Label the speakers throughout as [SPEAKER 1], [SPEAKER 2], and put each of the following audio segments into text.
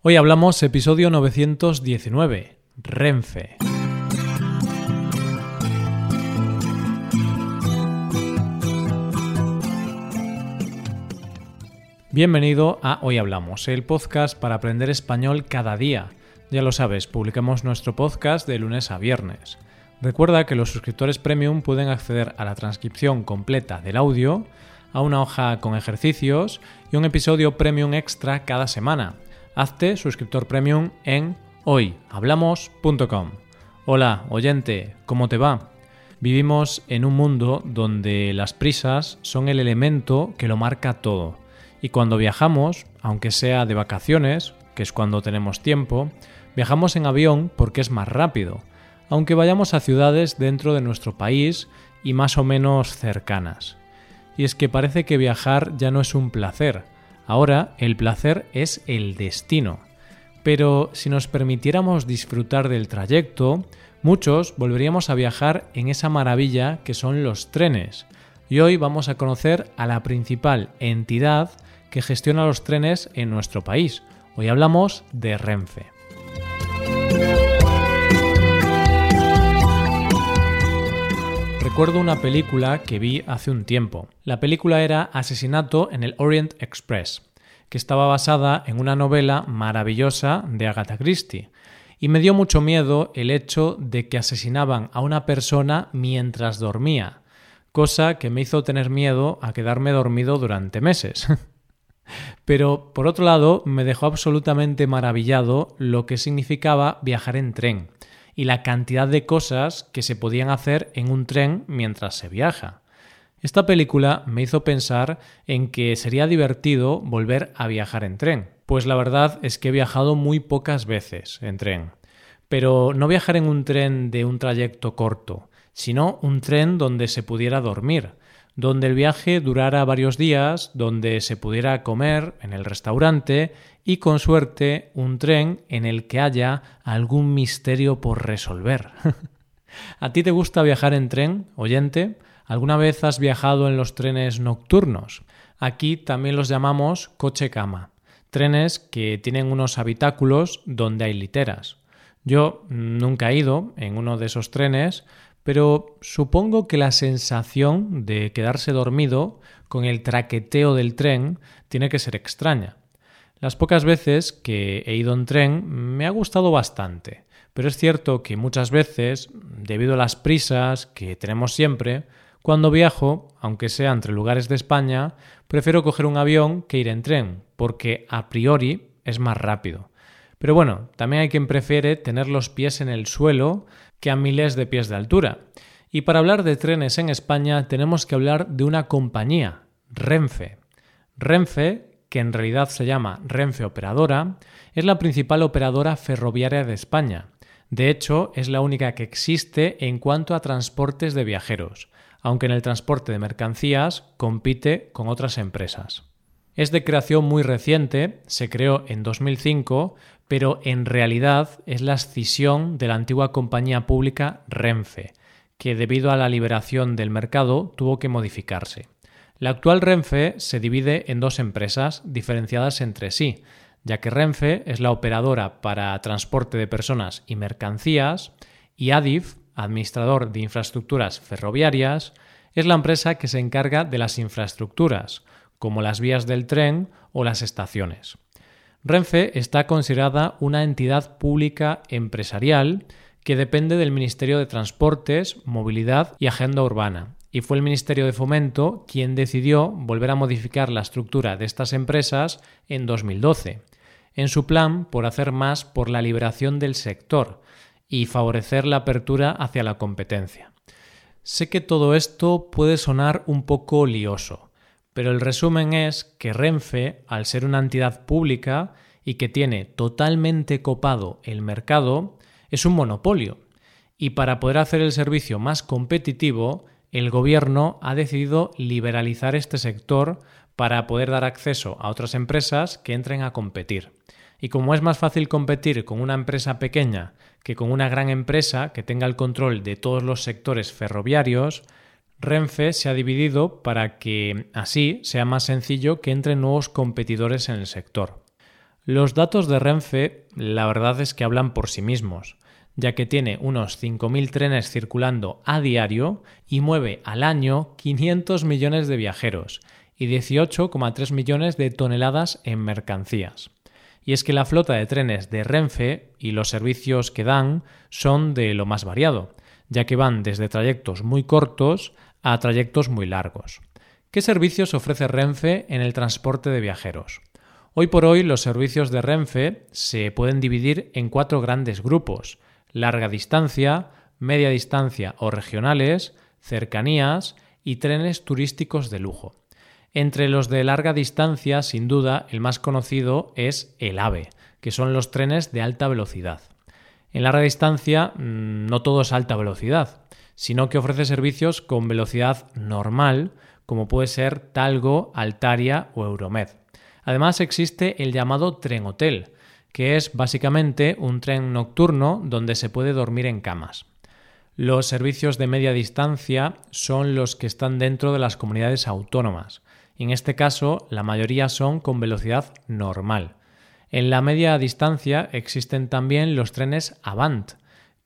[SPEAKER 1] Hoy hablamos episodio 919, Renfe. Bienvenido a Hoy Hablamos, el podcast para aprender español cada día. Ya lo sabes, publicamos nuestro podcast de lunes a viernes. Recuerda que los suscriptores premium pueden acceder a la transcripción completa del audio, a una hoja con ejercicios y un episodio premium extra cada semana hazte suscriptor premium en hoyhablamos.com. Hola, oyente, ¿cómo te va? Vivimos en un mundo donde las prisas son el elemento que lo marca todo. Y cuando viajamos, aunque sea de vacaciones, que es cuando tenemos tiempo, viajamos en avión porque es más rápido, aunque vayamos a ciudades dentro de nuestro país y más o menos cercanas. Y es que parece que viajar ya no es un placer, Ahora el placer es el destino. Pero si nos permitiéramos disfrutar del trayecto, muchos volveríamos a viajar en esa maravilla que son los trenes. Y hoy vamos a conocer a la principal entidad que gestiona los trenes en nuestro país. Hoy hablamos de Renfe. Recuerdo una película que vi hace un tiempo. La película era Asesinato en el Orient Express, que estaba basada en una novela maravillosa de Agatha Christie. Y me dio mucho miedo el hecho de que asesinaban a una persona mientras dormía, cosa que me hizo tener miedo a quedarme dormido durante meses. Pero, por otro lado, me dejó absolutamente maravillado lo que significaba viajar en tren y la cantidad de cosas que se podían hacer en un tren mientras se viaja. Esta película me hizo pensar en que sería divertido volver a viajar en tren, pues la verdad es que he viajado muy pocas veces en tren. Pero no viajar en un tren de un trayecto corto, sino un tren donde se pudiera dormir, donde el viaje durara varios días, donde se pudiera comer en el restaurante y con suerte un tren en el que haya algún misterio por resolver. ¿A ti te gusta viajar en tren, oyente? ¿Alguna vez has viajado en los trenes nocturnos? Aquí también los llamamos coche-cama, trenes que tienen unos habitáculos donde hay literas. Yo nunca he ido en uno de esos trenes, pero supongo que la sensación de quedarse dormido con el traqueteo del tren tiene que ser extraña. Las pocas veces que he ido en tren me ha gustado bastante, pero es cierto que muchas veces, debido a las prisas que tenemos siempre, cuando viajo, aunque sea entre lugares de España, prefiero coger un avión que ir en tren, porque a priori es más rápido. Pero bueno, también hay quien prefiere tener los pies en el suelo que a miles de pies de altura. Y para hablar de trenes en España tenemos que hablar de una compañía, Renfe. Renfe, que en realidad se llama Renfe Operadora, es la principal operadora ferroviaria de España. De hecho, es la única que existe en cuanto a transportes de viajeros, aunque en el transporte de mercancías compite con otras empresas. Es de creación muy reciente, se creó en 2005, pero en realidad es la escisión de la antigua compañía pública Renfe, que debido a la liberación del mercado tuvo que modificarse. La actual Renfe se divide en dos empresas diferenciadas entre sí, ya que Renfe es la operadora para transporte de personas y mercancías y Adif, administrador de infraestructuras ferroviarias, es la empresa que se encarga de las infraestructuras, como las vías del tren o las estaciones. Renfe está considerada una entidad pública empresarial que depende del Ministerio de Transportes, Movilidad y Agenda Urbana, y fue el Ministerio de Fomento quien decidió volver a modificar la estructura de estas empresas en 2012, en su plan por hacer más por la liberación del sector y favorecer la apertura hacia la competencia. Sé que todo esto puede sonar un poco lioso, pero el resumen es que Renfe, al ser una entidad pública y que tiene totalmente copado el mercado, es un monopolio. Y para poder hacer el servicio más competitivo, el gobierno ha decidido liberalizar este sector para poder dar acceso a otras empresas que entren a competir. Y como es más fácil competir con una empresa pequeña que con una gran empresa que tenga el control de todos los sectores ferroviarios, Renfe se ha dividido para que así sea más sencillo que entren nuevos competidores en el sector. Los datos de Renfe la verdad es que hablan por sí mismos, ya que tiene unos 5.000 trenes circulando a diario y mueve al año 500 millones de viajeros y 18,3 millones de toneladas en mercancías. Y es que la flota de trenes de Renfe y los servicios que dan son de lo más variado, ya que van desde trayectos muy cortos a trayectos muy largos. ¿Qué servicios ofrece Renfe en el transporte de viajeros? Hoy por hoy los servicios de Renfe se pueden dividir en cuatro grandes grupos, larga distancia, media distancia o regionales, cercanías y trenes turísticos de lujo. Entre los de larga distancia, sin duda, el más conocido es el AVE, que son los trenes de alta velocidad. En larga distancia mm, no todo es alta velocidad, sino que ofrece servicios con velocidad normal, como puede ser Talgo, Altaria o Euromed. Además existe el llamado tren hotel, que es básicamente un tren nocturno donde se puede dormir en camas. Los servicios de media distancia son los que están dentro de las comunidades autónomas. En este caso, la mayoría son con velocidad normal. En la media distancia existen también los trenes Avant,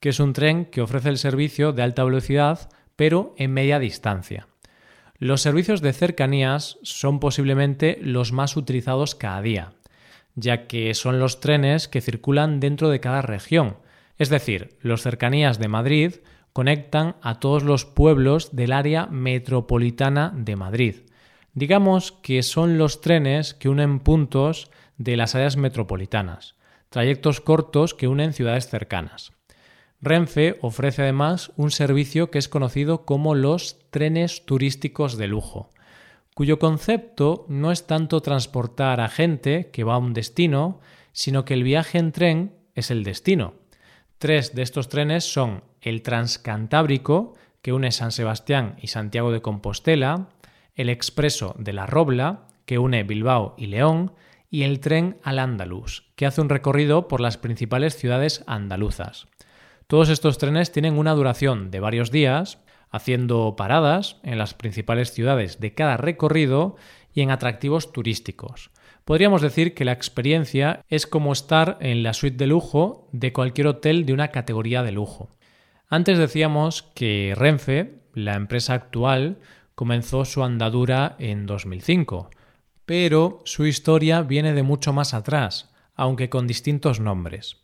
[SPEAKER 1] que es un tren que ofrece el servicio de alta velocidad, pero en media distancia. Los servicios de cercanías son posiblemente los más utilizados cada día ya que son los trenes que circulan dentro de cada región. Es decir, los cercanías de Madrid conectan a todos los pueblos del área metropolitana de Madrid. Digamos que son los trenes que unen puntos de las áreas metropolitanas, trayectos cortos que unen ciudades cercanas. Renfe ofrece además un servicio que es conocido como los trenes turísticos de lujo cuyo concepto no es tanto transportar a gente que va a un destino, sino que el viaje en tren es el destino. Tres de estos trenes son el Transcantábrico, que une San Sebastián y Santiago de Compostela, el Expreso de la Robla, que une Bilbao y León, y el tren al Andalus, que hace un recorrido por las principales ciudades andaluzas. Todos estos trenes tienen una duración de varios días haciendo paradas en las principales ciudades de cada recorrido y en atractivos turísticos. Podríamos decir que la experiencia es como estar en la suite de lujo de cualquier hotel de una categoría de lujo. Antes decíamos que Renfe, la empresa actual, comenzó su andadura en 2005, pero su historia viene de mucho más atrás, aunque con distintos nombres.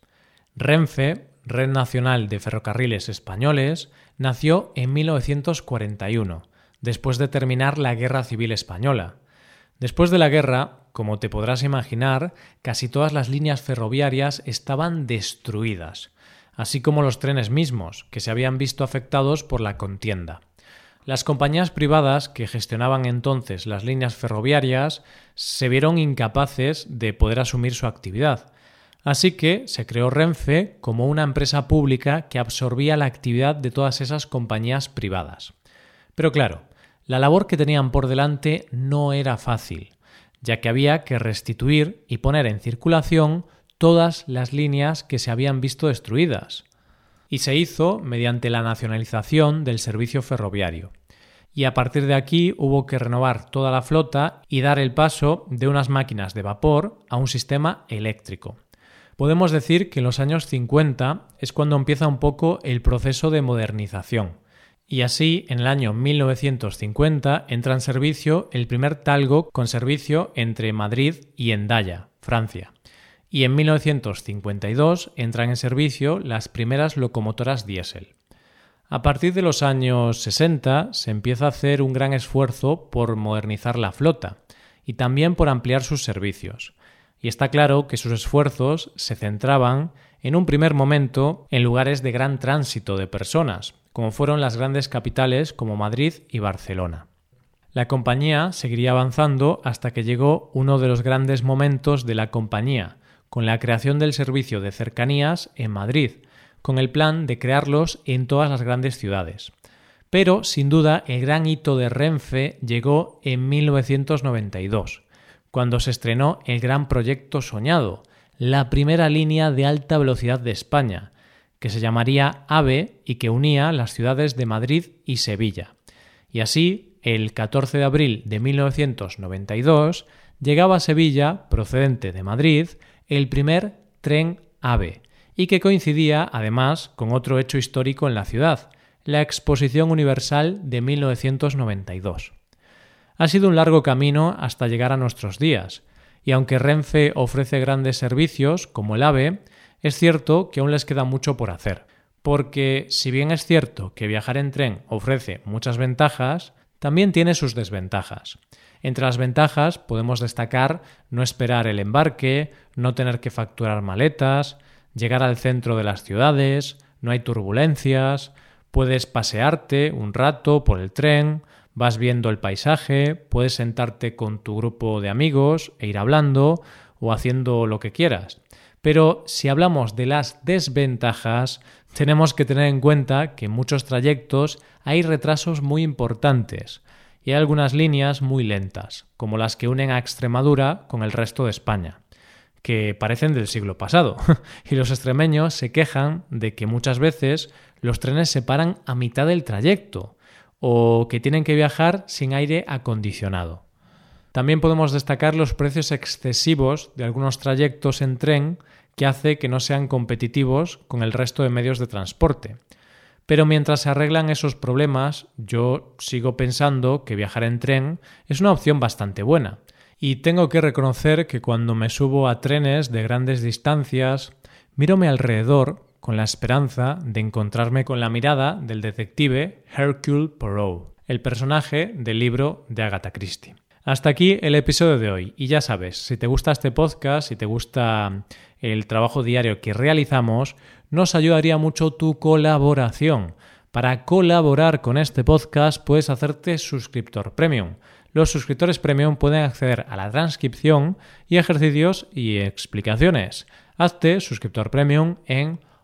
[SPEAKER 1] Renfe Red Nacional de Ferrocarriles Españoles, nació en 1941, después de terminar la Guerra Civil Española. Después de la guerra, como te podrás imaginar, casi todas las líneas ferroviarias estaban destruidas, así como los trenes mismos, que se habían visto afectados por la contienda. Las compañías privadas que gestionaban entonces las líneas ferroviarias se vieron incapaces de poder asumir su actividad, Así que se creó Renfe como una empresa pública que absorbía la actividad de todas esas compañías privadas. Pero claro, la labor que tenían por delante no era fácil, ya que había que restituir y poner en circulación todas las líneas que se habían visto destruidas. Y se hizo mediante la nacionalización del servicio ferroviario. Y a partir de aquí hubo que renovar toda la flota y dar el paso de unas máquinas de vapor a un sistema eléctrico. Podemos decir que en los años 50 es cuando empieza un poco el proceso de modernización. Y así, en el año 1950 entra en servicio el primer talgo con servicio entre Madrid y Endaya, Francia. Y en 1952 entran en servicio las primeras locomotoras diésel. A partir de los años 60 se empieza a hacer un gran esfuerzo por modernizar la flota y también por ampliar sus servicios y está claro que sus esfuerzos se centraban en un primer momento en lugares de gran tránsito de personas, como fueron las grandes capitales como Madrid y Barcelona. La compañía seguiría avanzando hasta que llegó uno de los grandes momentos de la compañía, con la creación del servicio de cercanías en Madrid, con el plan de crearlos en todas las grandes ciudades. Pero, sin duda, el gran hito de Renfe llegó en 1992, cuando se estrenó el gran proyecto soñado, la primera línea de alta velocidad de España, que se llamaría AVE y que unía las ciudades de Madrid y Sevilla. Y así, el 14 de abril de 1992, llegaba a Sevilla, procedente de Madrid, el primer tren AVE y que coincidía además con otro hecho histórico en la ciudad, la Exposición Universal de 1992. Ha sido un largo camino hasta llegar a nuestros días, y aunque Renfe ofrece grandes servicios, como el AVE, es cierto que aún les queda mucho por hacer. Porque si bien es cierto que viajar en tren ofrece muchas ventajas, también tiene sus desventajas. Entre las ventajas podemos destacar no esperar el embarque, no tener que facturar maletas, llegar al centro de las ciudades, no hay turbulencias, puedes pasearte un rato por el tren, vas viendo el paisaje, puedes sentarte con tu grupo de amigos e ir hablando o haciendo lo que quieras. Pero si hablamos de las desventajas, tenemos que tener en cuenta que en muchos trayectos hay retrasos muy importantes y hay algunas líneas muy lentas, como las que unen a Extremadura con el resto de España, que parecen del siglo pasado, y los extremeños se quejan de que muchas veces los trenes se paran a mitad del trayecto, o que tienen que viajar sin aire acondicionado. También podemos destacar los precios excesivos de algunos trayectos en tren que hace que no sean competitivos con el resto de medios de transporte. Pero mientras se arreglan esos problemas, yo sigo pensando que viajar en tren es una opción bastante buena. Y tengo que reconocer que cuando me subo a trenes de grandes distancias, mírome alrededor con la esperanza de encontrarme con la mirada del detective Hercule Poirot, el personaje del libro de Agatha Christie. Hasta aquí el episodio de hoy. Y ya sabes, si te gusta este podcast, si te gusta el trabajo diario que realizamos, nos ayudaría mucho tu colaboración. Para colaborar con este podcast puedes hacerte suscriptor premium. Los suscriptores premium pueden acceder a la transcripción y ejercicios y explicaciones. Hazte suscriptor premium en